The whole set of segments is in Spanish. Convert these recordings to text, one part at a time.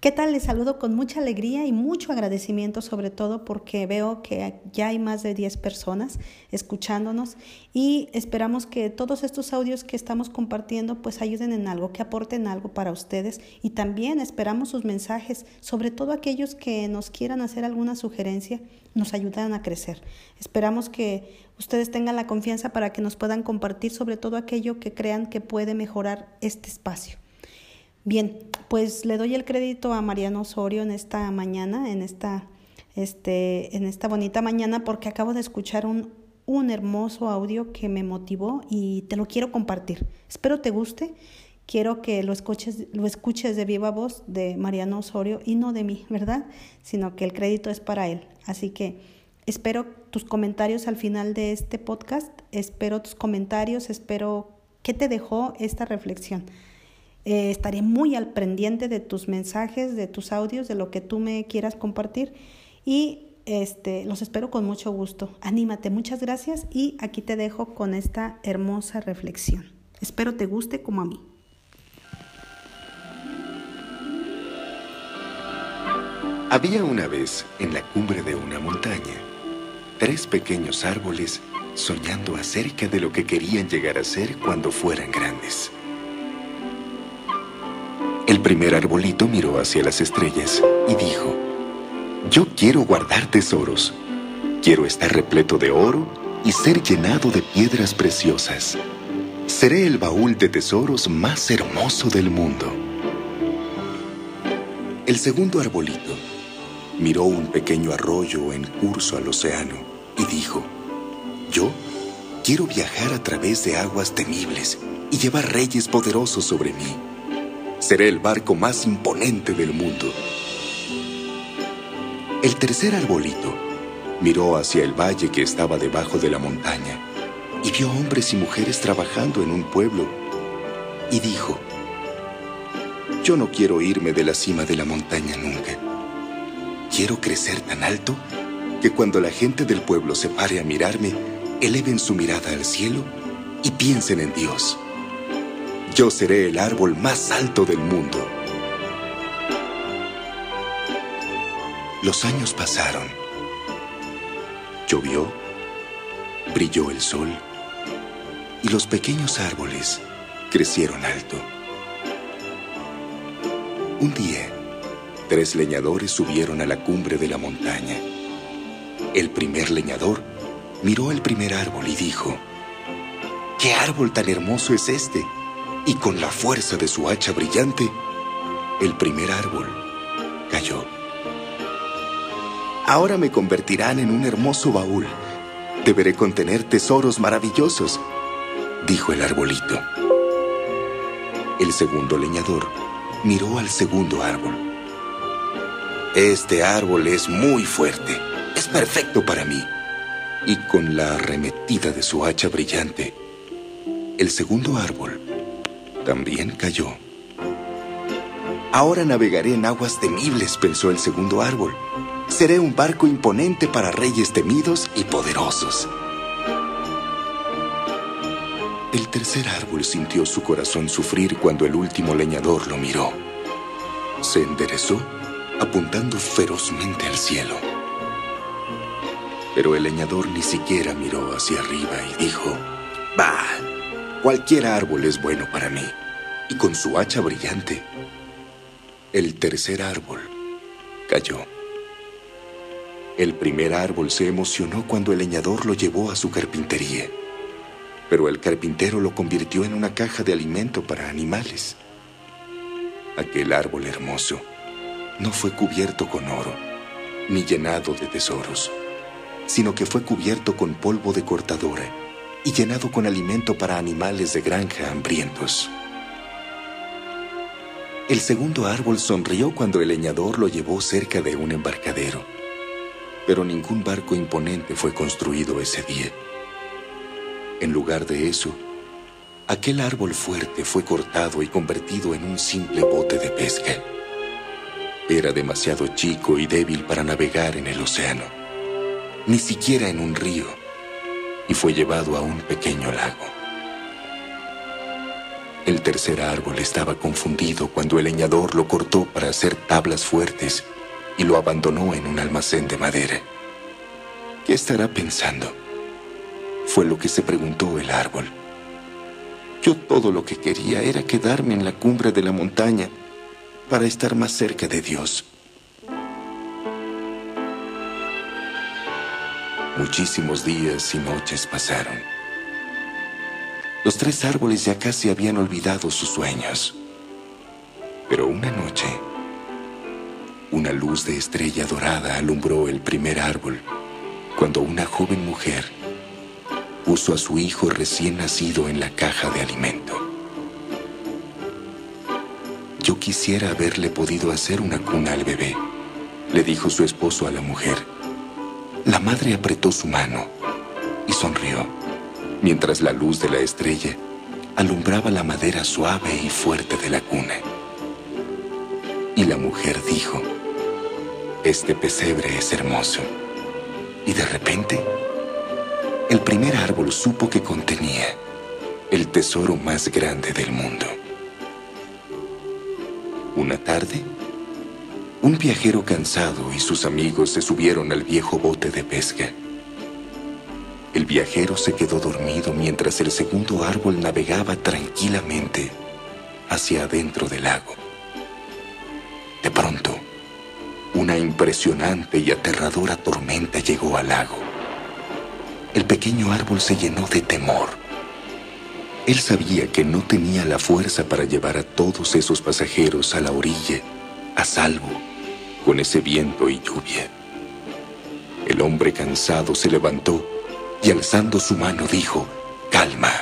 ¿Qué tal? Les saludo con mucha alegría y mucho agradecimiento, sobre todo porque veo que ya hay más de 10 personas escuchándonos y esperamos que todos estos audios que estamos compartiendo pues ayuden en algo, que aporten algo para ustedes y también esperamos sus mensajes, sobre todo aquellos que nos quieran hacer alguna sugerencia, nos ayudan a crecer. Esperamos que ustedes tengan la confianza para que nos puedan compartir sobre todo aquello que crean que puede mejorar este espacio. Bien, pues le doy el crédito a Mariano Osorio en esta mañana, en esta, este, en esta bonita mañana, porque acabo de escuchar un, un hermoso audio que me motivó y te lo quiero compartir. Espero te guste. Quiero que lo escuches, lo escuches de viva voz de Mariano Osorio y no de mí, ¿verdad? Sino que el crédito es para él. Así que espero tus comentarios al final de este podcast. Espero tus comentarios, espero qué te dejó esta reflexión. Eh, estaré muy al pendiente de tus mensajes, de tus audios, de lo que tú me quieras compartir y este, los espero con mucho gusto. Anímate, muchas gracias y aquí te dejo con esta hermosa reflexión. Espero te guste como a mí. Había una vez en la cumbre de una montaña tres pequeños árboles soñando acerca de lo que querían llegar a ser cuando fueran grandes. El primer arbolito miró hacia las estrellas y dijo, Yo quiero guardar tesoros. Quiero estar repleto de oro y ser llenado de piedras preciosas. Seré el baúl de tesoros más hermoso del mundo. El segundo arbolito miró un pequeño arroyo en curso al océano y dijo, Yo quiero viajar a través de aguas temibles y llevar reyes poderosos sobre mí. Seré el barco más imponente del mundo. El tercer arbolito miró hacia el valle que estaba debajo de la montaña y vio hombres y mujeres trabajando en un pueblo y dijo, yo no quiero irme de la cima de la montaña nunca. Quiero crecer tan alto que cuando la gente del pueblo se pare a mirarme, eleven su mirada al cielo y piensen en Dios. Yo seré el árbol más alto del mundo. Los años pasaron. Llovió, brilló el sol y los pequeños árboles crecieron alto. Un día, tres leñadores subieron a la cumbre de la montaña. El primer leñador miró el primer árbol y dijo, ¿qué árbol tan hermoso es este? Y con la fuerza de su hacha brillante, el primer árbol cayó. Ahora me convertirán en un hermoso baúl. Deberé contener tesoros maravillosos, dijo el arbolito. El segundo leñador miró al segundo árbol. Este árbol es muy fuerte, es perfecto para mí. Y con la arremetida de su hacha brillante, el segundo árbol también cayó. Ahora navegaré en aguas temibles, pensó el segundo árbol. Seré un barco imponente para reyes temidos y poderosos. El tercer árbol sintió su corazón sufrir cuando el último leñador lo miró. Se enderezó, apuntando ferozmente al cielo. Pero el leñador ni siquiera miró hacia arriba y dijo, Bah, cualquier árbol es bueno para mí y con su hacha brillante, el tercer árbol cayó. El primer árbol se emocionó cuando el leñador lo llevó a su carpintería, pero el carpintero lo convirtió en una caja de alimento para animales. Aquel árbol hermoso no fue cubierto con oro, ni llenado de tesoros, sino que fue cubierto con polvo de cortadora y llenado con alimento para animales de granja hambrientos. El segundo árbol sonrió cuando el leñador lo llevó cerca de un embarcadero, pero ningún barco imponente fue construido ese día. En lugar de eso, aquel árbol fuerte fue cortado y convertido en un simple bote de pesca. Era demasiado chico y débil para navegar en el océano, ni siquiera en un río, y fue llevado a un pequeño lago. El tercer árbol estaba confundido cuando el leñador lo cortó para hacer tablas fuertes y lo abandonó en un almacén de madera. ¿Qué estará pensando? Fue lo que se preguntó el árbol. Yo todo lo que quería era quedarme en la cumbre de la montaña para estar más cerca de Dios. Muchísimos días y noches pasaron. Los tres árboles ya casi habían olvidado sus sueños. Pero una noche, una luz de estrella dorada alumbró el primer árbol cuando una joven mujer puso a su hijo recién nacido en la caja de alimento. Yo quisiera haberle podido hacer una cuna al bebé, le dijo su esposo a la mujer. La madre apretó su mano y sonrió mientras la luz de la estrella alumbraba la madera suave y fuerte de la cuna. Y la mujer dijo, este pesebre es hermoso. Y de repente, el primer árbol supo que contenía el tesoro más grande del mundo. Una tarde, un viajero cansado y sus amigos se subieron al viejo bote de pesca. El viajero se quedó dormido mientras el segundo árbol navegaba tranquilamente hacia adentro del lago. De pronto, una impresionante y aterradora tormenta llegó al lago. El pequeño árbol se llenó de temor. Él sabía que no tenía la fuerza para llevar a todos esos pasajeros a la orilla, a salvo, con ese viento y lluvia. El hombre cansado se levantó y alzando su mano dijo, calma.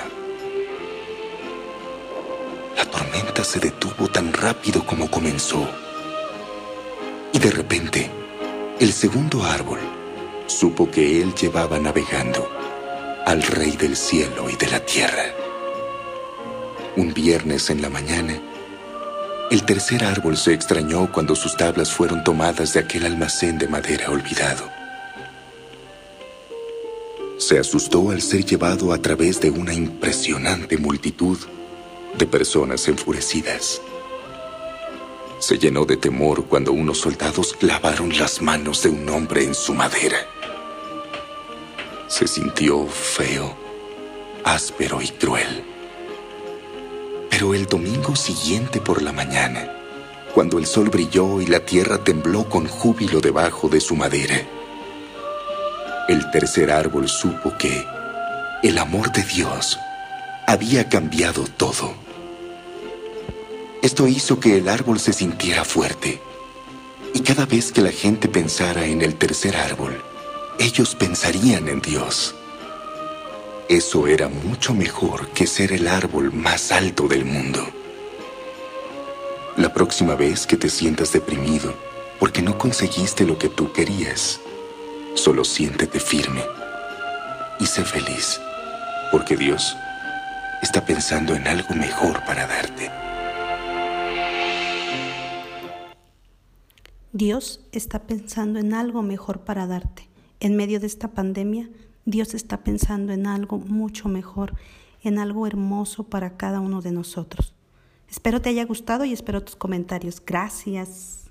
La tormenta se detuvo tan rápido como comenzó. Y de repente, el segundo árbol supo que él llevaba navegando al Rey del cielo y de la tierra. Un viernes en la mañana, el tercer árbol se extrañó cuando sus tablas fueron tomadas de aquel almacén de madera olvidado. Se asustó al ser llevado a través de una impresionante multitud de personas enfurecidas se llenó de temor cuando unos soldados clavaron las manos de un hombre en su madera. Se sintió feo, áspero y cruel. Pero el domingo siguiente por la mañana, cuando el sol brilló y la tierra tembló con júbilo debajo de su madera, el tercer árbol supo que el amor de Dios había cambiado todo. Esto hizo que el árbol se sintiera fuerte. Y cada vez que la gente pensara en el tercer árbol, ellos pensarían en Dios. Eso era mucho mejor que ser el árbol más alto del mundo. La próxima vez que te sientas deprimido porque no conseguiste lo que tú querías, solo siéntete firme y sé feliz, porque Dios está pensando en algo mejor para darte. Dios está pensando en algo mejor para darte. En medio de esta pandemia, Dios está pensando en algo mucho mejor, en algo hermoso para cada uno de nosotros. Espero te haya gustado y espero tus comentarios. Gracias.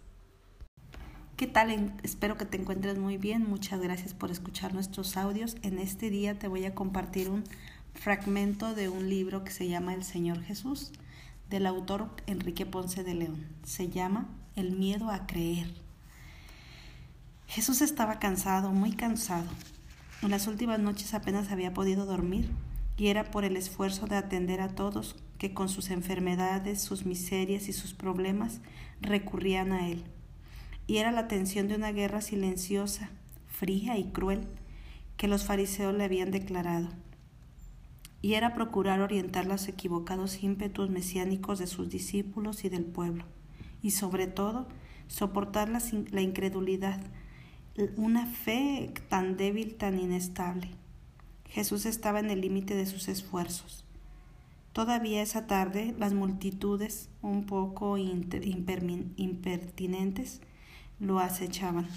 ¿Qué tal? Espero que te encuentres muy bien. Muchas gracias por escuchar nuestros audios. En este día te voy a compartir un fragmento de un libro que se llama El Señor Jesús, del autor Enrique Ponce de León. Se llama el miedo a creer. Jesús estaba cansado, muy cansado. En las últimas noches apenas había podido dormir y era por el esfuerzo de atender a todos que con sus enfermedades, sus miserias y sus problemas recurrían a él. Y era la tensión de una guerra silenciosa, fría y cruel que los fariseos le habían declarado. Y era procurar orientar los equivocados ímpetus mesiánicos de sus discípulos y del pueblo y sobre todo soportar la, la incredulidad, una fe tan débil, tan inestable. Jesús estaba en el límite de sus esfuerzos. Todavía esa tarde las multitudes, un poco impertinentes, lo acechaban.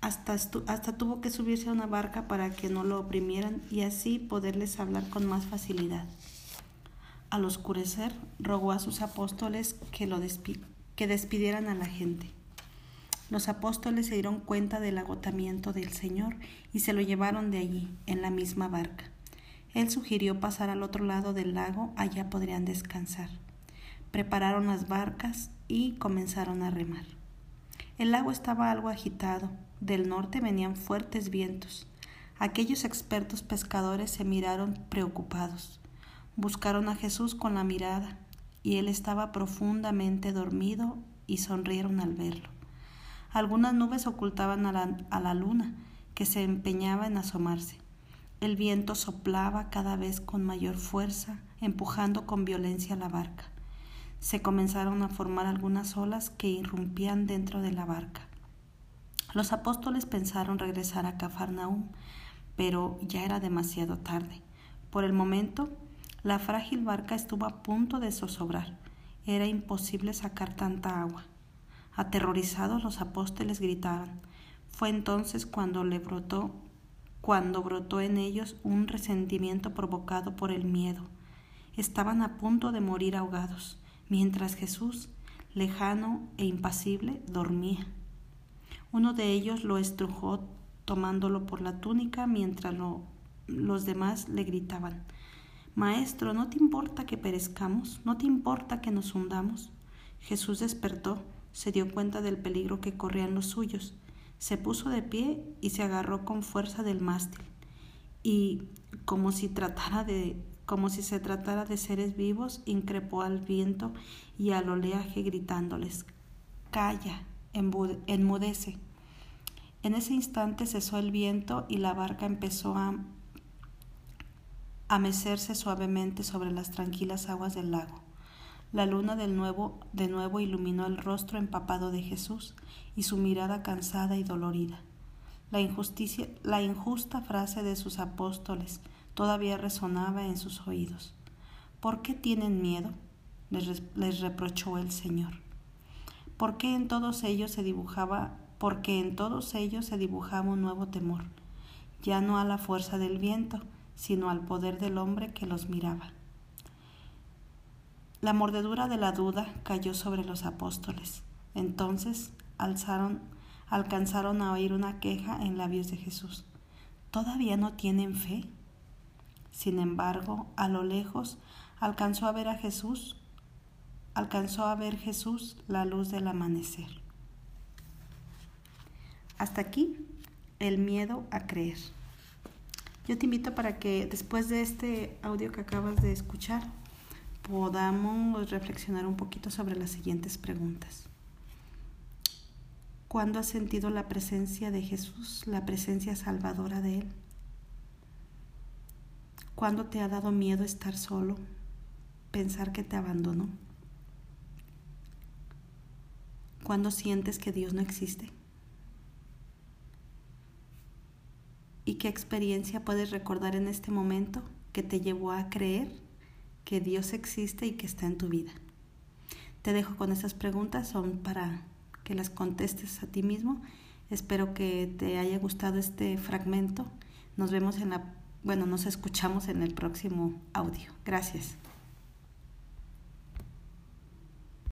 Hasta, hasta tuvo que subirse a una barca para que no lo oprimieran y así poderles hablar con más facilidad. al oscurecer, rogó a sus apóstoles que, lo que despidieran a la gente. Los apóstoles se dieron cuenta del agotamiento del Señor y se lo llevaron de allí, en la misma barca. Él sugirió pasar al otro lado del lago, allá podrían descansar. Prepararon las barcas y comenzaron a remar. El lago estaba algo agitado, del norte venían fuertes vientos. Aquellos expertos pescadores se miraron preocupados. Buscaron a Jesús con la mirada, y él estaba profundamente dormido y sonrieron al verlo. Algunas nubes ocultaban a la, luna, que se empeñaba en asomarse. El viento soplaba cada vez con mayor fuerza, empujando con violencia la barca. Se comenzaron a formar algunas olas que irrumpían dentro de la barca. Los apóstoles pensaron regresar a Cafarnaúm, pero ya era demasiado tarde. Por el momento, la frágil barca estuvo a punto de zozobrar. Era imposible sacar tanta agua. Aterrorizados los apóstoles gritaban. Fue entonces cuando le brotó, cuando brotó en ellos un resentimiento provocado por el miedo. Estaban a punto de morir ahogados, mientras Jesús, lejano e impasible, dormía. Uno de ellos lo estrujó tomándolo por la túnica mientras los demás le gritaban Maestro, ¿no te importa que perezcamos? ¿No te importa que nos hundamos? Jesús despertó se dio cuenta del peligro que corrían los suyos, se puso de pie y se agarró con fuerza del mástil, y como si tratara de como si se tratara de seres vivos, increpó al viento y al oleaje gritándoles Calla, enmudece. En ese instante cesó el viento y la barca empezó a, a mecerse suavemente sobre las tranquilas aguas del lago. La luna nuevo, de nuevo iluminó el rostro empapado de Jesús y su mirada cansada y dolorida. La, injusticia, la injusta frase de sus apóstoles todavía resonaba en sus oídos. ¿Por qué tienen miedo? Les, les reprochó el Señor. ¿Por qué en todos ellos se dibujaba, porque en todos ellos se dibujaba un nuevo temor, ya no a la fuerza del viento, sino al poder del hombre que los miraba? La mordedura de la duda cayó sobre los apóstoles. Entonces alcanzaron a oír una queja en labios de Jesús. ¿Todavía no tienen fe? Sin embargo, a lo lejos alcanzó a ver a Jesús, alcanzó a ver Jesús la luz del amanecer. Hasta aquí el miedo a creer. Yo te invito para que después de este audio que acabas de escuchar, podamos reflexionar un poquito sobre las siguientes preguntas. ¿Cuándo has sentido la presencia de Jesús, la presencia salvadora de Él? ¿Cuándo te ha dado miedo estar solo, pensar que te abandonó? ¿Cuándo sientes que Dios no existe? ¿Y qué experiencia puedes recordar en este momento que te llevó a creer que Dios existe y que está en tu vida. Te dejo con esas preguntas, son para que las contestes a ti mismo. Espero que te haya gustado este fragmento. Nos vemos en la, bueno, nos escuchamos en el próximo audio. Gracias.